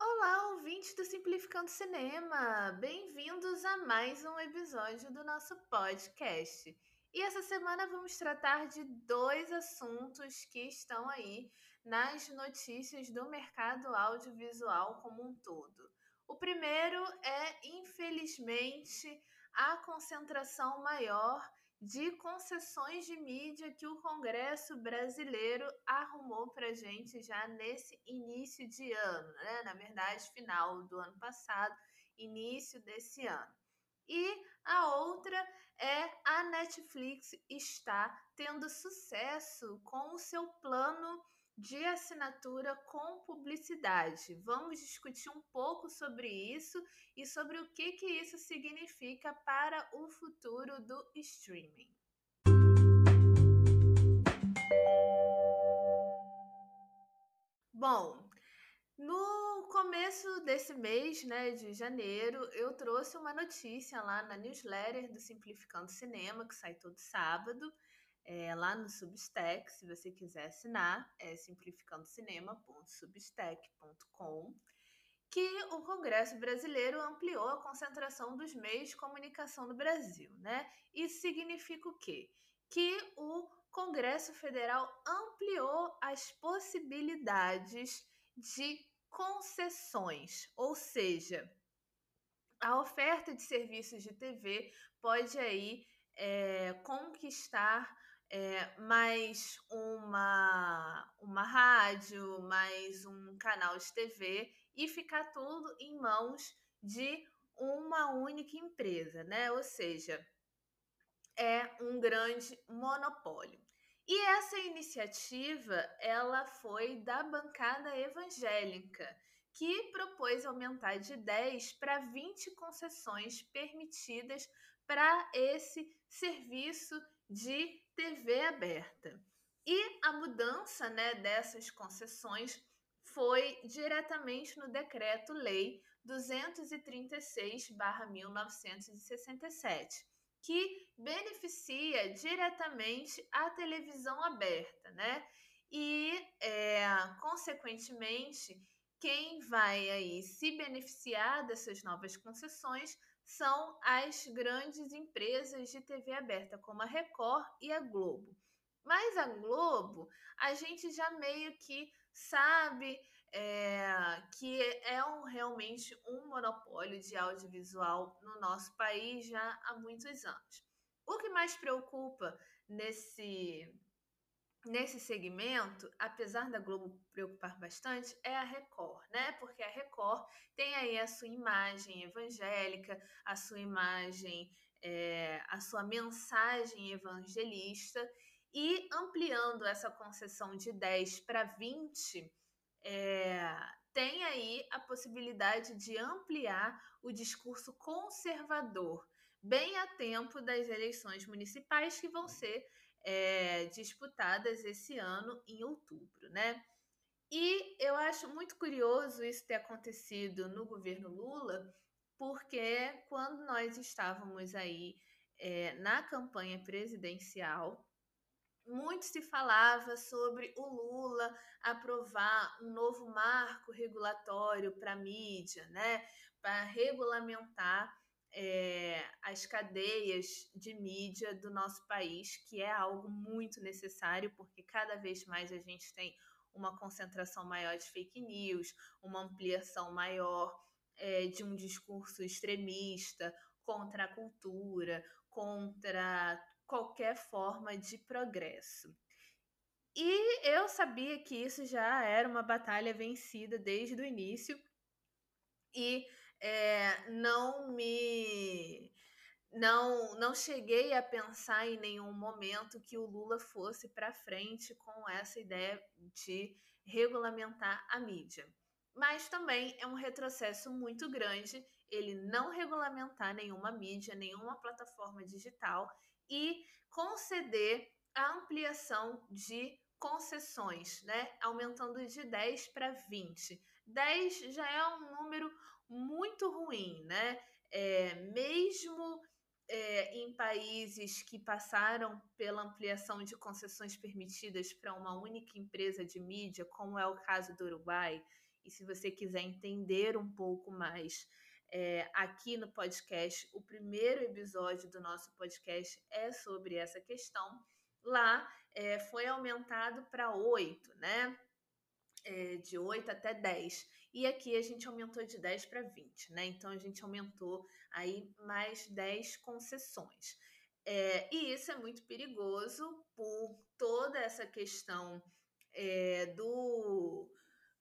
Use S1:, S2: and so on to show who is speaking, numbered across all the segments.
S1: Olá, ouvintes do Simplificando Cinema! Bem-vindos a mais um episódio do nosso podcast. E essa semana vamos tratar de dois assuntos que estão aí nas notícias do mercado audiovisual como um todo. O primeiro é, infelizmente, a concentração maior de concessões de mídia que o Congresso brasileiro arrumou para gente já nesse início de ano, né? Na verdade, final do ano passado, início desse ano. E a outra é a Netflix está tendo sucesso com o seu plano de assinatura com publicidade. Vamos discutir um pouco sobre isso e sobre o que, que isso significa para o futuro do streaming. Bom, no começo desse mês, né, de janeiro, eu trouxe uma notícia lá na newsletter do Simplificando Cinema, que sai todo sábado, é, lá no Substack, se você quiser assinar, é simplificandocinema.substack.com, que o Congresso Brasileiro ampliou a concentração dos meios de comunicação no Brasil, né? Isso significa o quê? Que o Congresso Federal ampliou as possibilidades de concessões, ou seja, a oferta de serviços de TV pode aí é, conquistar é, mais uma, uma rádio, mais um canal de TV e ficar tudo em mãos de uma única empresa, né? Ou seja, é um grande monopólio. E essa iniciativa, ela foi da bancada evangélica, que propôs aumentar de 10 para 20 concessões permitidas para esse serviço de TV aberta. E a mudança né, dessas concessões foi diretamente no Decreto-Lei 236-1967, que beneficia diretamente a televisão aberta, né? E, é, consequentemente, quem vai aí se beneficiar dessas novas concessões são as grandes empresas de TV aberta, como a Record e a Globo. Mas a Globo, a gente já meio que sabe é, que é um, realmente um monopólio de audiovisual no nosso país já há muitos anos. O que mais preocupa nesse nesse segmento, apesar da Globo preocupar bastante, é a Record, né? Porque a Record tem aí a sua imagem evangélica, a sua imagem, é, a sua mensagem evangelista, e ampliando essa concessão de 10 para 20, é, tem aí a possibilidade de ampliar o discurso conservador, bem a tempo das eleições municipais que vão ser é, disputadas esse ano em outubro, né? E eu acho muito curioso isso ter acontecido no governo Lula, porque quando nós estávamos aí é, na campanha presidencial, muito se falava sobre o Lula aprovar um novo marco regulatório para a mídia, né? Para regulamentar é, as cadeias de mídia do nosso país, que é algo muito necessário, porque cada vez mais a gente tem uma concentração maior de fake news, uma ampliação maior é, de um discurso extremista contra a cultura, contra qualquer forma de progresso. E eu sabia que isso já era uma batalha vencida desde o início, e é, não me não não cheguei a pensar em nenhum momento que o Lula fosse para frente com essa ideia de regulamentar a mídia. Mas também é um retrocesso muito grande ele não regulamentar nenhuma mídia, nenhuma plataforma digital e conceder a ampliação de concessões, né? Aumentando de 10 para 20. 10 já é um número muito ruim, né? É, mesmo é, em países que passaram pela ampliação de concessões permitidas para uma única empresa de mídia, como é o caso do Uruguai. E se você quiser entender um pouco mais é, aqui no podcast, o primeiro episódio do nosso podcast é sobre essa questão. Lá é, foi aumentado para oito, né? É, de 8 até 10. E aqui a gente aumentou de 10 para 20, né? Então a gente aumentou aí mais 10 concessões. É, e isso é muito perigoso por toda essa questão é, do,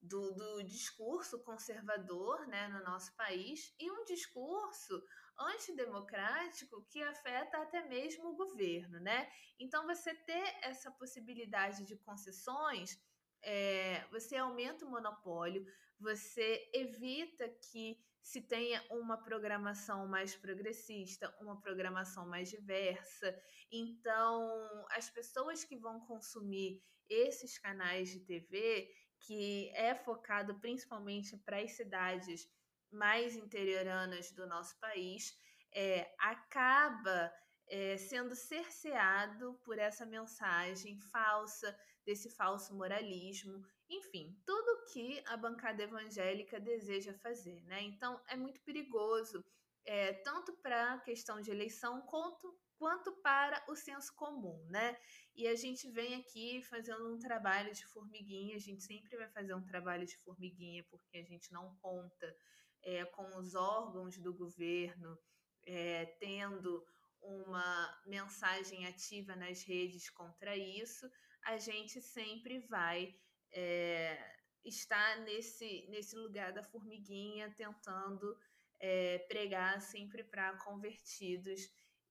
S1: do, do, discurso conservador né, no nosso país e um discurso antidemocrático que afeta até mesmo o governo. Né? Então, você ter essa possibilidade de concessões, é, você aumenta o monopólio, você evita que se tenha uma programação mais progressista, uma programação mais diversa. Então, as pessoas que vão consumir esses canais de TV, que é focado principalmente para as cidades mais interioranas do nosso país, é, acaba é, sendo cerceado por essa mensagem falsa, desse falso moralismo, enfim, tudo que a bancada evangélica deseja fazer, né? Então é muito perigoso, é, tanto para a questão de eleição quanto, quanto para o senso comum, né? E a gente vem aqui fazendo um trabalho de formiguinha, a gente sempre vai fazer um trabalho de formiguinha, porque a gente não conta é, com os órgãos do governo é, tendo uma mensagem ativa nas redes contra isso, a gente sempre vai é, está nesse, nesse lugar da formiguinha, tentando é, pregar sempre para convertidos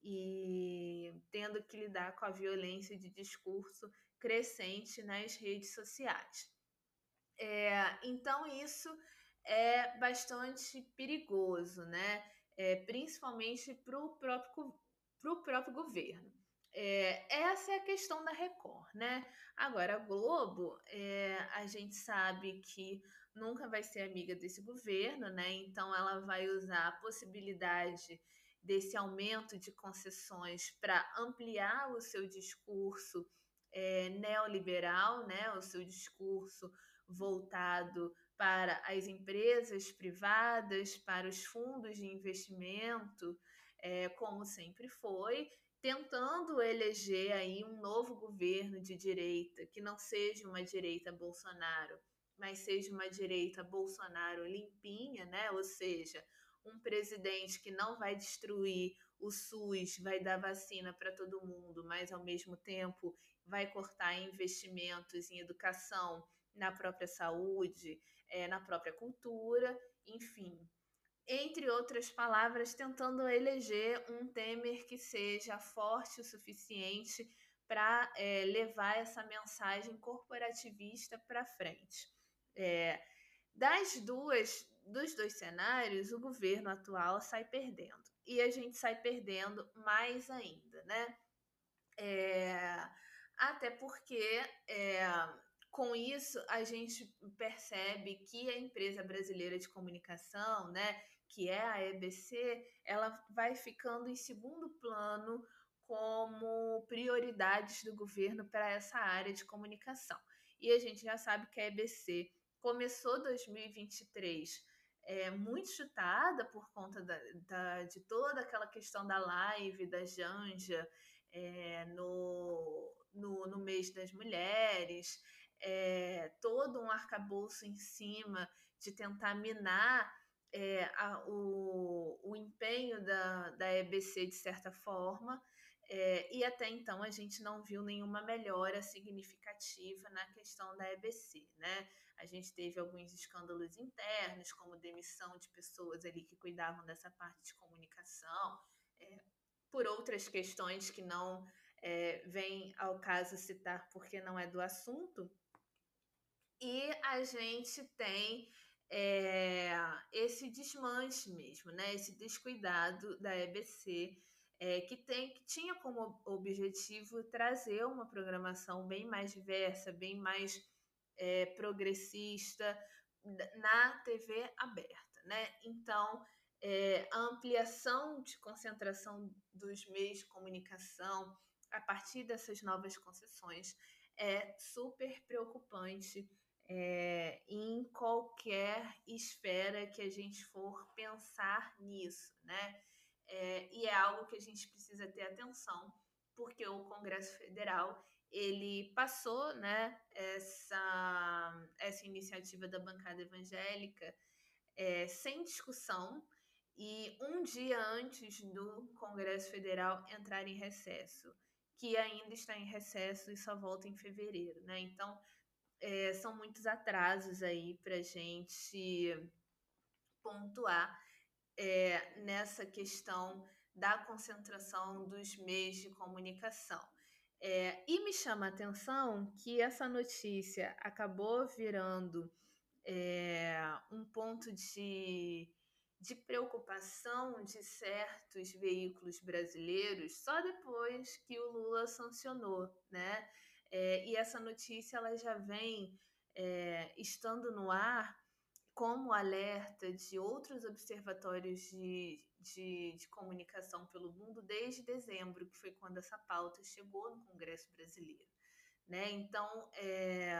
S1: e tendo que lidar com a violência de discurso crescente nas redes sociais. É, então, isso é bastante perigoso, né? É, principalmente para o próprio, próprio governo. É, essa é a questão da Record, né? Agora, a Globo, é, a gente sabe que nunca vai ser amiga desse governo, né? Então, ela vai usar a possibilidade desse aumento de concessões para ampliar o seu discurso é, neoliberal, né? O seu discurso voltado para as empresas privadas, para os fundos de investimento, é, como sempre foi, tentando eleger aí um novo governo de direita, que não seja uma direita Bolsonaro, mas seja uma direita Bolsonaro limpinha, né? Ou seja, um presidente que não vai destruir o SUS, vai dar vacina para todo mundo, mas ao mesmo tempo vai cortar investimentos em educação, na própria saúde, é, na própria cultura, enfim entre outras palavras, tentando eleger um Temer que seja forte o suficiente para é, levar essa mensagem corporativista para frente. É, das duas, dos dois cenários, o governo atual sai perdendo e a gente sai perdendo mais ainda, né? É, até porque é, com isso a gente percebe que a empresa brasileira de comunicação, né, que é a EBC, ela vai ficando em segundo plano como prioridades do governo para essa área de comunicação. E a gente já sabe que a EBC começou 2023 é, muito chutada por conta da, da, de toda aquela questão da live, da Janja, é, no, no, no mês das mulheres, é, todo um arcabouço em cima de tentar minar é, a, o, o empenho da, da EBC de certa forma, é, e até então a gente não viu nenhuma melhora significativa na questão da EBC, né? A gente teve alguns escândalos internos, como demissão de pessoas ali que cuidavam dessa parte de comunicação, é, por outras questões que não é, vem ao caso citar porque não é do assunto. E a gente tem é, esse desmanche mesmo, né? Esse descuidado da EBC, é, que, tem, que tinha como objetivo trazer uma programação bem mais diversa, bem mais é, progressista na TV aberta, né? Então, é, a ampliação de concentração dos meios de comunicação a partir dessas novas concessões é super preocupante é, em qualquer esfera que a gente for pensar nisso, né? É, e é algo que a gente precisa ter atenção, porque o Congresso Federal ele passou, né, essa, essa iniciativa da bancada evangélica é, sem discussão e um dia antes do Congresso Federal entrar em recesso, que ainda está em recesso e só volta em fevereiro, né? Então é, são muitos atrasos aí para gente pontuar é, nessa questão da concentração dos meios de comunicação. É, e me chama a atenção que essa notícia acabou virando é, um ponto de, de preocupação de certos veículos brasileiros só depois que o Lula sancionou, né? É, e essa notícia ela já vem é, estando no ar como alerta de outros observatórios de, de, de, comunicação pelo mundo desde dezembro, que foi quando essa pauta chegou no Congresso Brasileiro. Né? Então, é,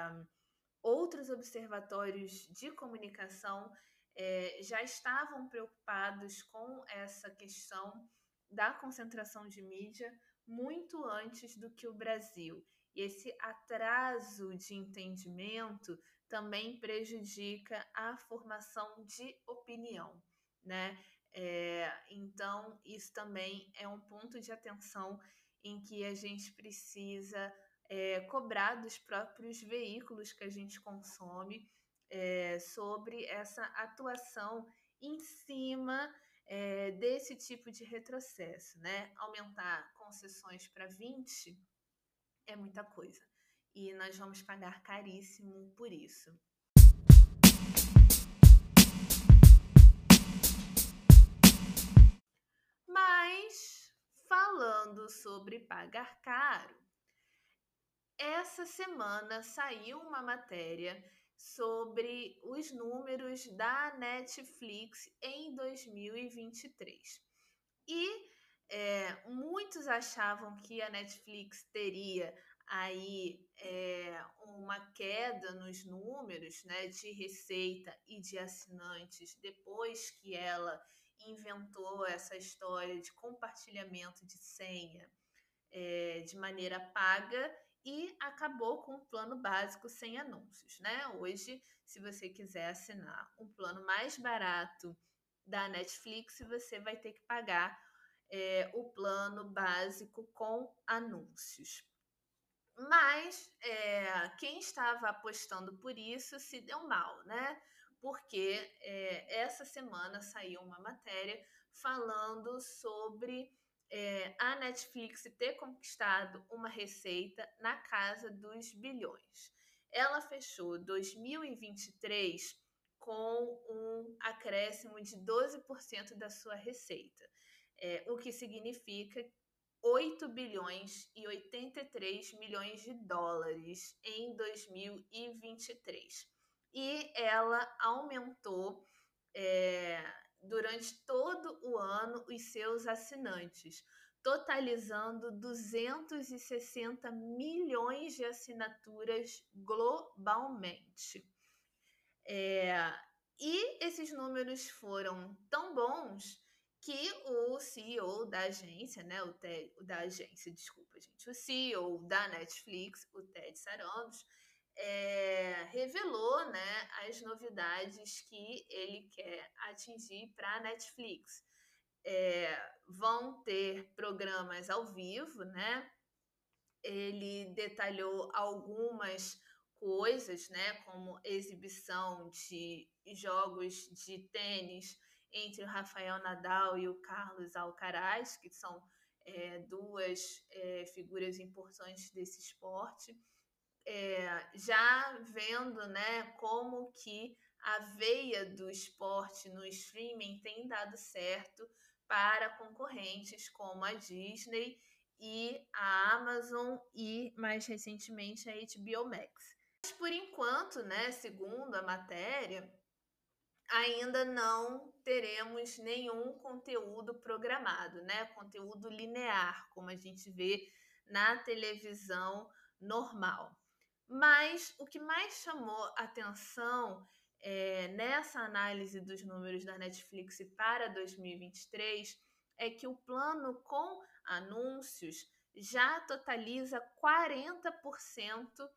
S1: outros observatórios de comunicação é, já estavam preocupados com essa questão da concentração de mídia muito antes do que o Brasil. E esse atraso de entendimento também prejudica a formação de opinião, né? É, então, isso também é um ponto de atenção em que a gente precisa é, cobrar dos próprios veículos que a gente consome é, sobre essa atuação em cima é, desse tipo de retrocesso, né? Aumentar concessões para 20 é muita coisa. E nós vamos pagar caríssimo por isso. Mas, falando sobre pagar caro, essa semana saiu uma matéria sobre os números da Netflix em 2023. E é, muitos achavam que a Netflix teria aí é, uma queda nos números né, de receita e de assinantes depois que ela inventou essa história de compartilhamento de senha é, de maneira paga e acabou com o plano básico sem anúncios, né? Hoje, se você quiser assinar um plano mais barato da Netflix, você vai ter que pagar é, o plano básico com anúncios. Mas é, quem estava apostando por isso se deu mal, né? Porque é, essa semana saiu uma matéria falando sobre é, a Netflix ter conquistado uma receita na casa dos bilhões. Ela fechou 2023 com um acréscimo de 12% da sua receita é, o que significa 8 bilhões e 83 milhões de dólares em 2023. E ela aumentou é, durante todo o ano os seus assinantes, totalizando 260 milhões de assinaturas globalmente. É, e esses números foram tão bons que o CEO da agência, né, o Ted, da agência, desculpa, gente, o CEO da Netflix, o Ted Sarandos, é, revelou, né, as novidades que ele quer atingir para a Netflix. É, vão ter programas ao vivo, né? Ele detalhou algumas coisas, né, como exibição de jogos de tênis entre o Rafael Nadal e o Carlos Alcaraz, que são é, duas é, figuras importantes desse esporte, é, já vendo né, como que a veia do esporte no streaming tem dado certo para concorrentes como a Disney e a Amazon e mais recentemente a HBO Max. Mas por enquanto, né, segundo a matéria, ainda não teremos nenhum conteúdo programado, né? Conteúdo linear, como a gente vê na televisão normal. Mas o que mais chamou atenção é, nessa análise dos números da Netflix para 2023 é que o plano com anúncios já totaliza 40%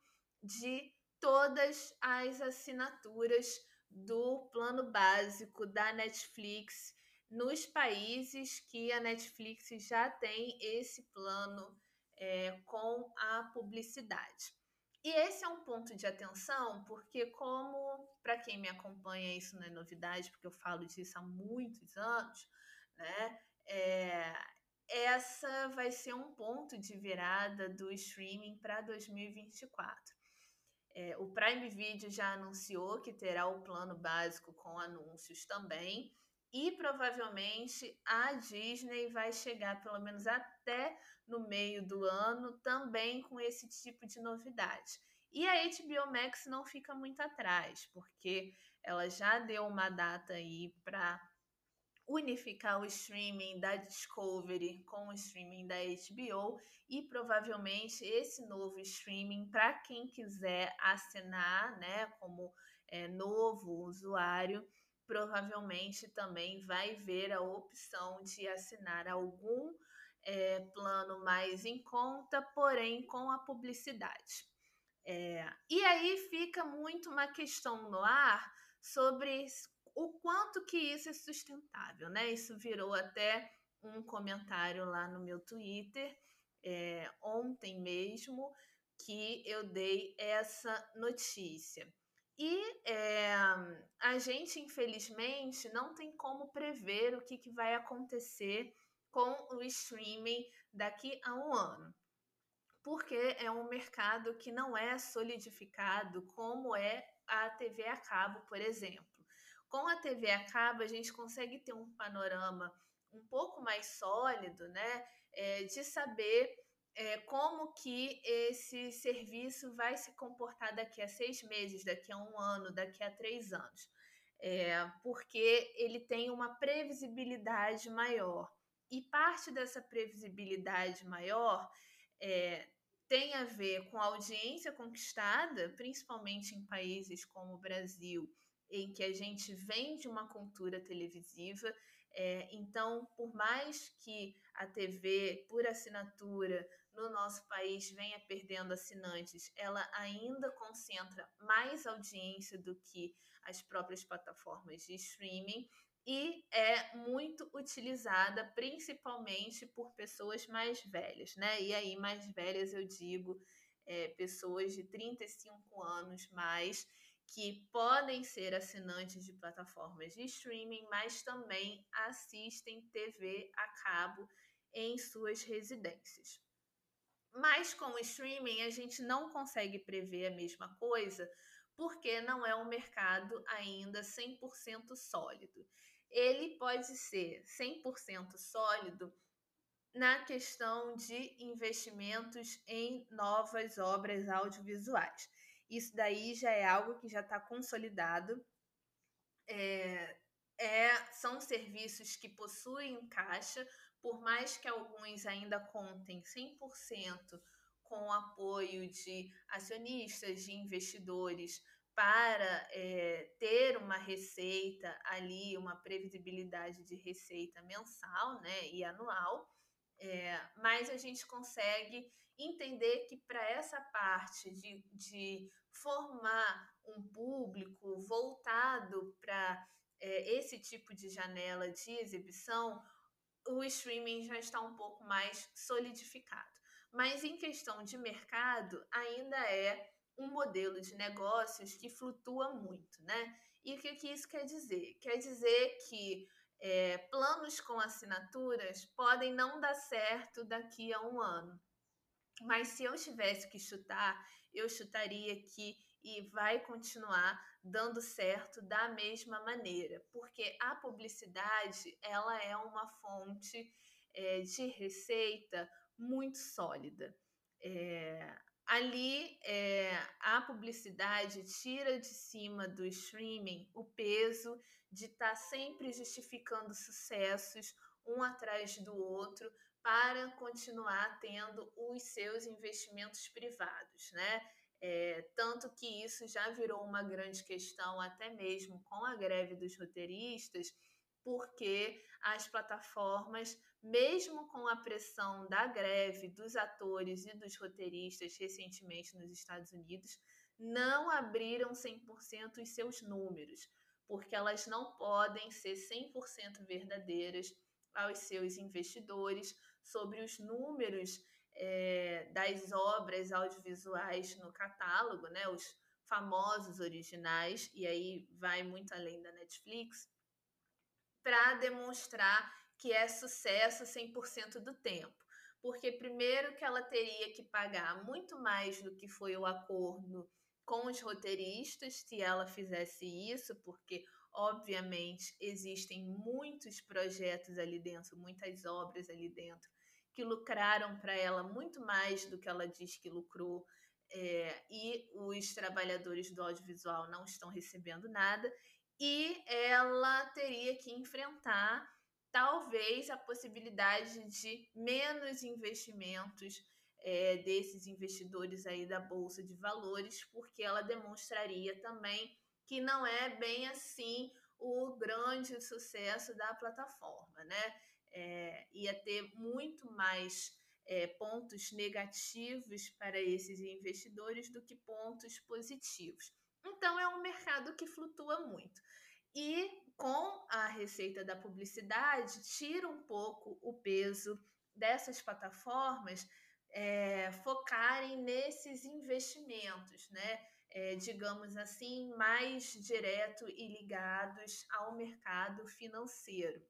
S1: de todas as assinaturas do plano básico da Netflix nos países que a Netflix já tem esse plano é, com a publicidade. E esse é um ponto de atenção, porque, como para quem me acompanha, isso não é novidade, porque eu falo disso há muitos anos, né? É, essa vai ser um ponto de virada do streaming para 2024. É, o Prime Video já anunciou que terá o plano básico com anúncios também. E provavelmente a Disney vai chegar pelo menos até no meio do ano também com esse tipo de novidade. E a HBO Max não fica muito atrás, porque ela já deu uma data aí para unificar o streaming da Discovery com o streaming da HBO e provavelmente esse novo streaming para quem quiser assinar, né, como é, novo usuário, provavelmente também vai ver a opção de assinar algum é, plano mais em conta, porém com a publicidade. É, e aí fica muito uma questão no ar sobre o quanto que isso é sustentável, né? Isso virou até um comentário lá no meu Twitter é, ontem mesmo que eu dei essa notícia. E é, a gente, infelizmente, não tem como prever o que, que vai acontecer com o streaming daqui a um ano. Porque é um mercado que não é solidificado como é a TV a cabo, por exemplo. Com a TV a cabo, a gente consegue ter um panorama um pouco mais sólido, né? É, de saber é, como que esse serviço vai se comportar daqui a seis meses, daqui a um ano, daqui a três anos. É, porque ele tem uma previsibilidade maior. E parte dessa previsibilidade maior é, tem a ver com a audiência conquistada, principalmente em países como o Brasil em que a gente vem de uma cultura televisiva. É, então, por mais que a TV por assinatura no nosso país venha perdendo assinantes, ela ainda concentra mais audiência do que as próprias plataformas de streaming e é muito utilizada principalmente por pessoas mais velhas, né? E aí, mais velhas eu digo é, pessoas de 35 anos mais que podem ser assinantes de plataformas de streaming, mas também assistem TV a cabo em suas residências. Mas com o streaming a gente não consegue prever a mesma coisa, porque não é um mercado ainda 100% sólido. Ele pode ser 100% sólido na questão de investimentos em novas obras audiovisuais. Isso daí já é algo que já está consolidado. É, é, são serviços que possuem caixa, por mais que alguns ainda contem 100% com o apoio de acionistas, de investidores, para é, ter uma receita ali, uma previsibilidade de receita mensal né, e anual, é, mas a gente consegue entender que para essa parte de, de formar um público voltado para é, esse tipo de janela de exibição, o streaming já está um pouco mais solidificado. Mas em questão de mercado, ainda é um modelo de negócios que flutua muito, né? E o que, que isso quer dizer? Quer dizer que é, planos com assinaturas podem não dar certo daqui a um ano. Mas se eu tivesse que chutar, eu chutaria que e vai continuar dando certo da mesma maneira, porque a publicidade ela é uma fonte é, de receita muito sólida. É, ali é, a publicidade tira de cima do streaming o peso de estar tá sempre justificando sucessos um atrás do outro para continuar tendo os seus investimentos privados, né? É, tanto que isso já virou uma grande questão, até mesmo com a greve dos roteiristas, porque as plataformas, mesmo com a pressão da greve dos atores e dos roteiristas recentemente nos Estados Unidos, não abriram 100% os seus números, porque elas não podem ser 100% verdadeiras aos seus investidores sobre os números é, das obras audiovisuais no catálogo, né, os famosos originais, e aí vai muito além da Netflix, para demonstrar que é sucesso 100% do tempo. Porque, primeiro, que ela teria que pagar muito mais do que foi o acordo com os roteiristas se ela fizesse isso, porque, obviamente, existem muitos projetos ali dentro, muitas obras ali dentro que lucraram para ela muito mais do que ela diz que lucrou, é, e os trabalhadores do audiovisual não estão recebendo nada, e ela teria que enfrentar talvez a possibilidade de menos investimentos é, desses investidores aí da bolsa de valores, porque ela demonstraria também que não é bem assim o grande sucesso da plataforma, né? É, ia ter muito mais é, pontos negativos para esses investidores do que pontos positivos. Então, é um mercado que flutua muito. E com a receita da publicidade, tira um pouco o peso dessas plataformas é, focarem nesses investimentos, né? É, digamos assim, mais direto e ligados ao mercado financeiro.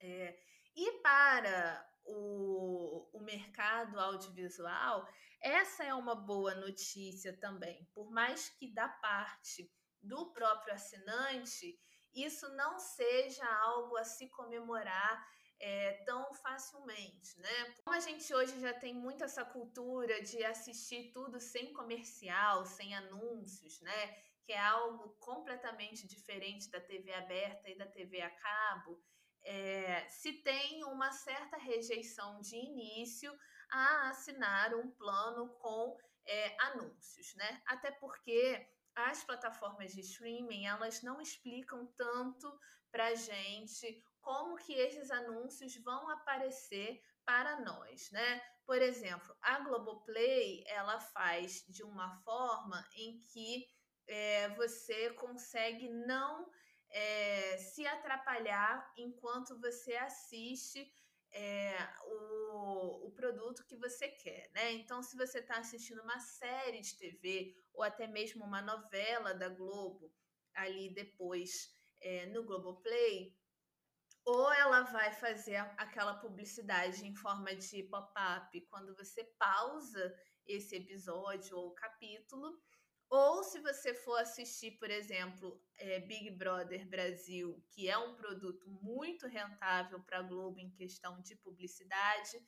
S1: É, e para o, o mercado audiovisual, essa é uma boa notícia também. Por mais que da parte do próprio assinante, isso não seja algo a se comemorar é, tão facilmente, né? Como a gente hoje já tem muito essa cultura de assistir tudo sem comercial, sem anúncios, né? Que é algo completamente diferente da TV aberta e da TV a cabo é, se tem uma certa rejeição de início a assinar um plano com é, anúncios, né? Até porque as plataformas de streaming elas não explicam tanto para gente como que esses anúncios vão aparecer para nós, né? Por exemplo, a Globoplay ela faz de uma forma em que é, você consegue não é, se atrapalhar enquanto você assiste é, o, o produto que você quer, né? Então, se você está assistindo uma série de TV ou até mesmo uma novela da Globo ali depois é, no Globoplay, ou ela vai fazer aquela publicidade em forma de pop-up quando você pausa esse episódio ou capítulo, ou se você for assistir, por exemplo, é, Big Brother Brasil, que é um produto muito rentável para a Globo em questão de publicidade,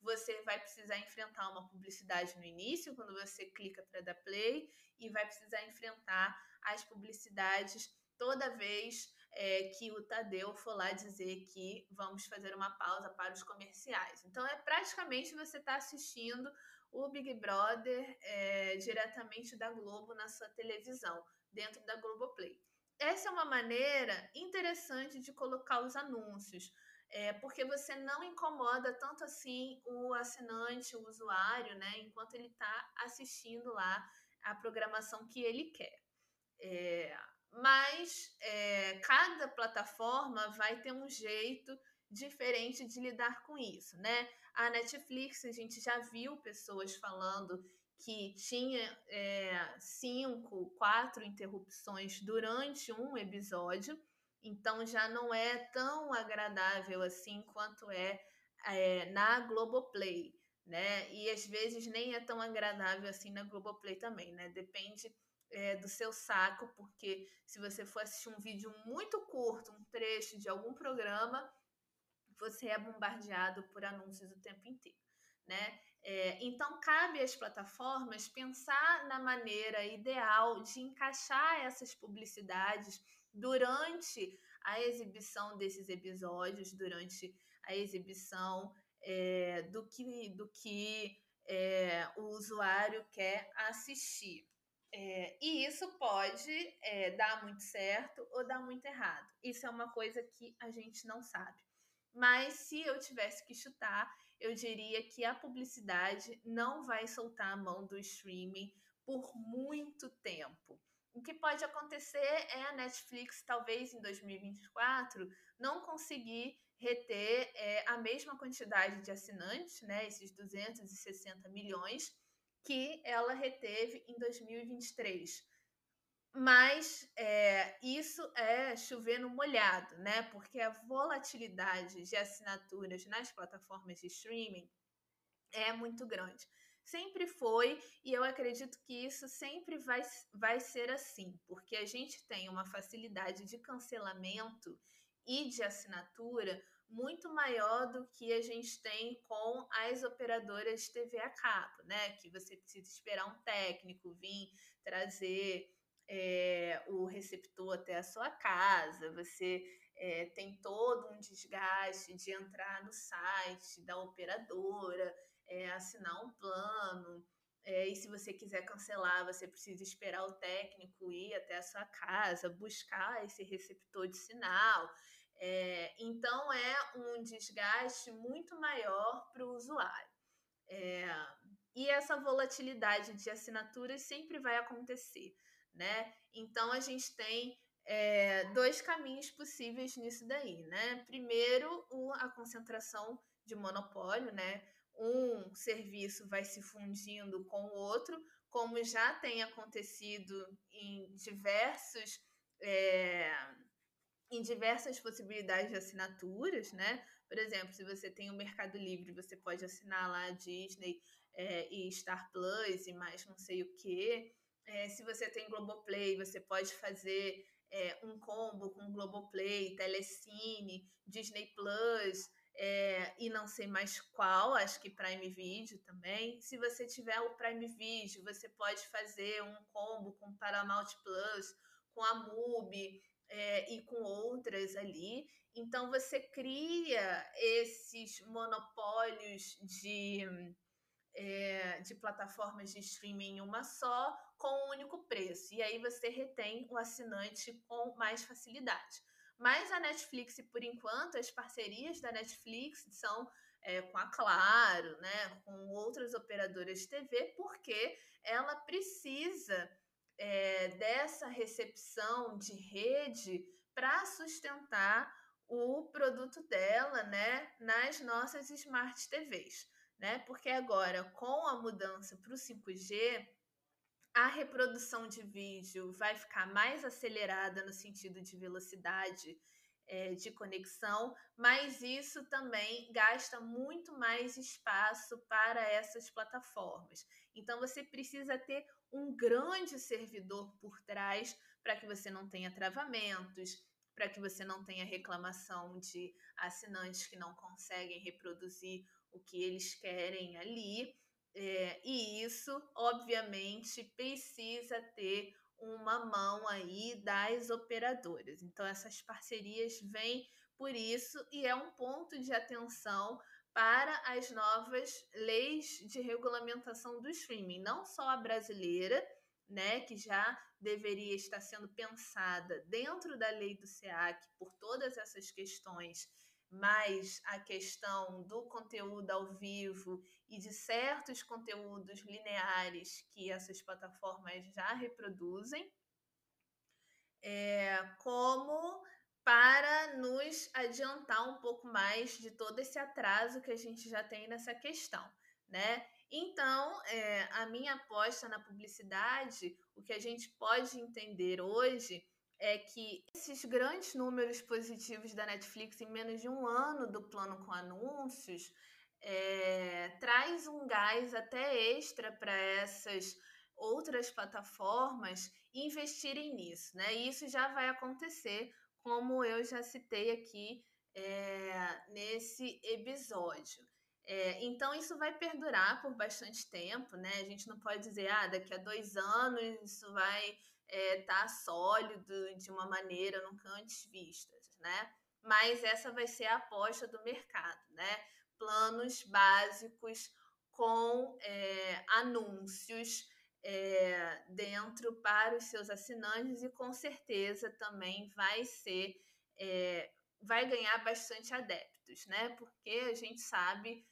S1: você vai precisar enfrentar uma publicidade no início, quando você clica para dar play, e vai precisar enfrentar as publicidades toda vez é, que o Tadeu for lá dizer que vamos fazer uma pausa para os comerciais. Então, é praticamente você está assistindo o Big Brother é, diretamente da Globo na sua televisão, dentro da Globoplay. Essa é uma maneira interessante de colocar os anúncios, é, porque você não incomoda tanto assim o assinante, o usuário, né, enquanto ele está assistindo lá a programação que ele quer. É, mas é, cada plataforma vai ter um jeito diferente de lidar com isso, né? A Netflix, a gente já viu pessoas falando que tinha é, cinco, quatro interrupções durante um episódio, então já não é tão agradável assim quanto é, é na Globoplay, né? E às vezes nem é tão agradável assim na Globoplay também, né? Depende é, do seu saco, porque se você for assistir um vídeo muito curto, um trecho de algum programa, você é bombardeado por anúncios o tempo inteiro, né? É, então, cabe às plataformas pensar na maneira ideal de encaixar essas publicidades durante a exibição desses episódios, durante a exibição é, do que, do que é, o usuário quer assistir. É, e isso pode é, dar muito certo ou dar muito errado. Isso é uma coisa que a gente não sabe. Mas se eu tivesse que chutar, eu diria que a publicidade não vai soltar a mão do streaming por muito tempo. O que pode acontecer é a Netflix, talvez em 2024, não conseguir reter é, a mesma quantidade de assinantes, né, esses 260 milhões, que ela reteve em 2023. Mas é, isso é chover no molhado, né? Porque a volatilidade de assinaturas nas plataformas de streaming é muito grande. Sempre foi, e eu acredito que isso sempre vai, vai ser assim, porque a gente tem uma facilidade de cancelamento e de assinatura muito maior do que a gente tem com as operadoras de TV a cabo, né? Que você precisa esperar um técnico vir trazer é, o receptor até a sua casa, você é, tem todo um desgaste de entrar no site da operadora, é, assinar um plano. É, e se você quiser cancelar, você precisa esperar o técnico ir até a sua casa, buscar esse receptor de sinal. É, então é um desgaste muito maior para o usuário. É, e essa volatilidade de assinaturas sempre vai acontecer, né? Então a gente tem é, dois caminhos possíveis nisso daí, né? Primeiro, a concentração de monopólio, né? Um serviço vai se fundindo com o outro, como já tem acontecido em diversos é, em diversas possibilidades de assinaturas, né? Por exemplo, se você tem o Mercado Livre, você pode assinar lá Disney é, e Star Plus e mais não sei o que. É, se você tem Globoplay, você pode fazer é, um combo com Globoplay, Telecine, Disney Plus é, e não sei mais qual, acho que Prime Video também. Se você tiver o Prime Video, você pode fazer um combo com Paramount Plus, com a MUBI, é, e com outras ali. Então você cria esses monopólios de, é, de plataformas de streaming em uma só, com um único preço. E aí você retém o assinante com mais facilidade. Mas a Netflix, por enquanto, as parcerias da Netflix são é, com a Claro, né, com outras operadoras de TV, porque ela precisa é, dessa recepção de rede para sustentar o produto dela, né, nas nossas smart TVs, né? Porque agora com a mudança para o 5G, a reprodução de vídeo vai ficar mais acelerada no sentido de velocidade é, de conexão, mas isso também gasta muito mais espaço para essas plataformas. Então você precisa ter um grande servidor por trás para que você não tenha travamentos, para que você não tenha reclamação de assinantes que não conseguem reproduzir o que eles querem ali. É, e isso, obviamente, precisa ter uma mão aí das operadoras. Então, essas parcerias vêm por isso e é um ponto de atenção para as novas leis de regulamentação do streaming, não só a brasileira, né, que já deveria estar sendo pensada dentro da lei do SEAC por todas essas questões, mas a questão do conteúdo ao vivo e de certos conteúdos lineares que essas plataformas já reproduzem, é, como para nos adiantar um pouco mais de todo esse atraso que a gente já tem nessa questão, né? Então, é, a minha aposta na publicidade, o que a gente pode entender hoje é que esses grandes números positivos da Netflix em menos de um ano do plano com anúncios é, traz um gás até extra para essas outras plataformas investirem nisso, né? E isso já vai acontecer como eu já citei aqui é, nesse episódio. É, então, isso vai perdurar por bastante tempo, né? A gente não pode dizer, ah, daqui a dois anos isso vai é, tá sólido de uma maneira nunca antes vistas, né? Mas essa vai ser a aposta do mercado, né? Planos básicos com é, anúncios é, dentro para os seus assinantes e com certeza também vai ser, é, vai ganhar bastante adeptos, né? Porque a gente sabe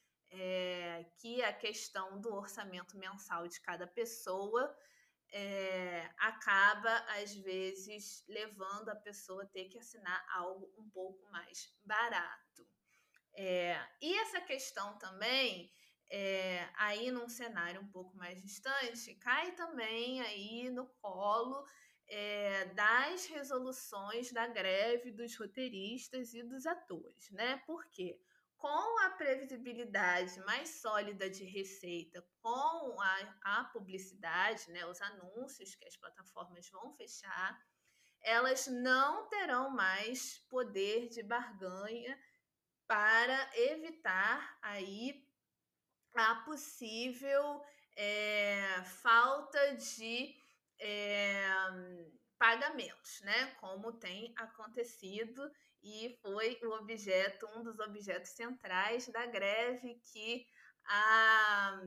S1: que a questão do orçamento mensal de cada pessoa é, acaba, às vezes, levando a pessoa a ter que assinar algo um pouco mais barato. É, e essa questão também, é, aí num cenário um pouco mais distante, cai também aí no colo das resoluções da greve dos roteiristas e dos atores, né? Por quê? Com a previsibilidade mais sólida de receita, com a, a publicidade, né, os anúncios que as plataformas vão fechar, elas não terão mais poder de barganha para evitar aí a possível é, falta de é, pagamentos, né? Como tem acontecido e foi o objeto, um dos objetos centrais da greve que a,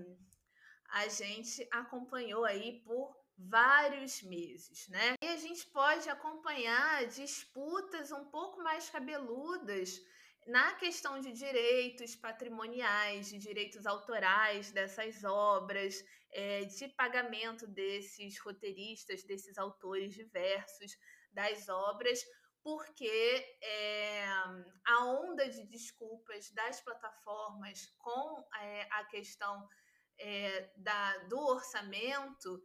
S1: a gente acompanhou aí por vários meses, né? E a gente pode acompanhar disputas um pouco mais cabeludas na questão de direitos patrimoniais, de direitos autorais dessas obras, é, de pagamento desses roteiristas, desses autores diversos das obras, porque é, a onda de desculpas das plataformas com é, a questão é, da, do orçamento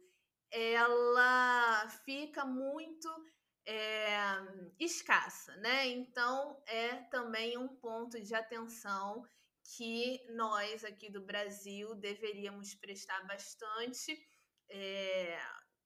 S1: ela fica muito escassa, né? Então é também um ponto de atenção que nós aqui do Brasil deveríamos prestar bastante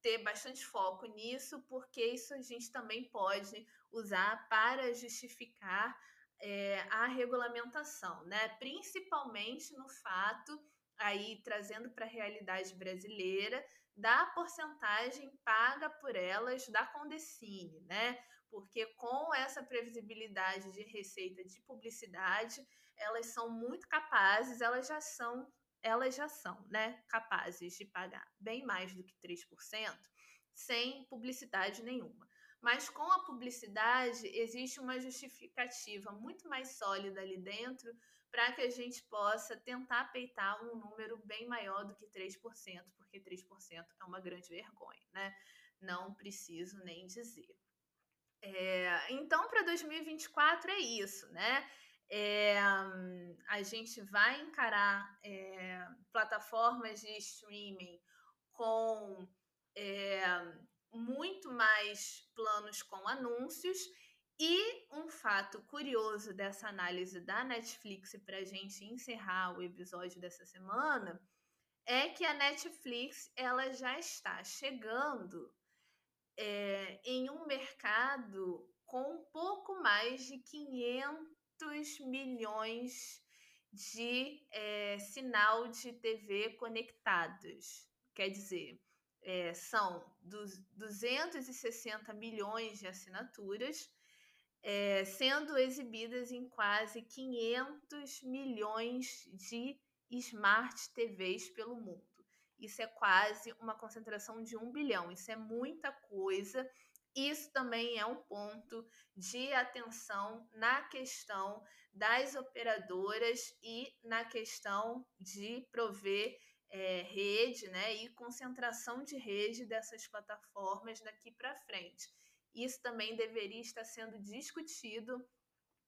S1: ter bastante foco nisso, porque isso a gente também pode usar para justificar é, a regulamentação, né? Principalmente no fato, aí trazendo para a realidade brasileira, da porcentagem paga por elas da Condecine, né? Porque com essa previsibilidade de receita de publicidade, elas são muito capazes, elas já são, elas já são, né, capazes de pagar bem mais do que 3% sem publicidade nenhuma. Mas com a publicidade existe uma justificativa muito mais sólida ali dentro para que a gente possa tentar peitar um número bem maior do que 3%, porque 3% é uma grande vergonha, né? Não preciso nem dizer. É, então, para 2024 é isso, né? É, a gente vai encarar é, plataformas de streaming com é, muito mais planos com anúncios. E um fato curioso dessa análise da Netflix para a gente encerrar o episódio dessa semana é que a Netflix ela já está chegando é, em um mercado com um pouco mais de 500 milhões de é, sinal de TV conectados. Quer dizer, é, são dos 260 milhões de assinaturas, é, sendo exibidas em quase 500 milhões de smart TVs pelo mundo. Isso é quase uma concentração de um bilhão, isso é muita coisa. Isso também é um ponto de atenção na questão das operadoras e na questão de prover é, rede né, e concentração de rede dessas plataformas daqui para frente. Isso também deveria estar sendo discutido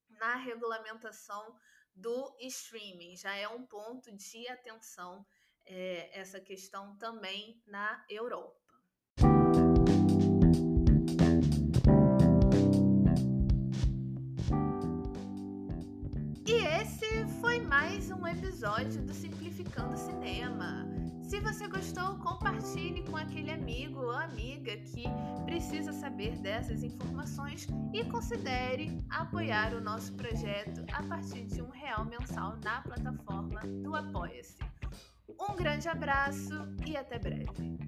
S1: na regulamentação do streaming. Já é um ponto de atenção é, essa questão também na Europa. Mais um episódio do Simplificando Cinema. Se você gostou, compartilhe com aquele amigo ou amiga que precisa saber dessas informações e considere apoiar o nosso projeto a partir de um real mensal na plataforma do Apoia-se. Um grande abraço e até breve.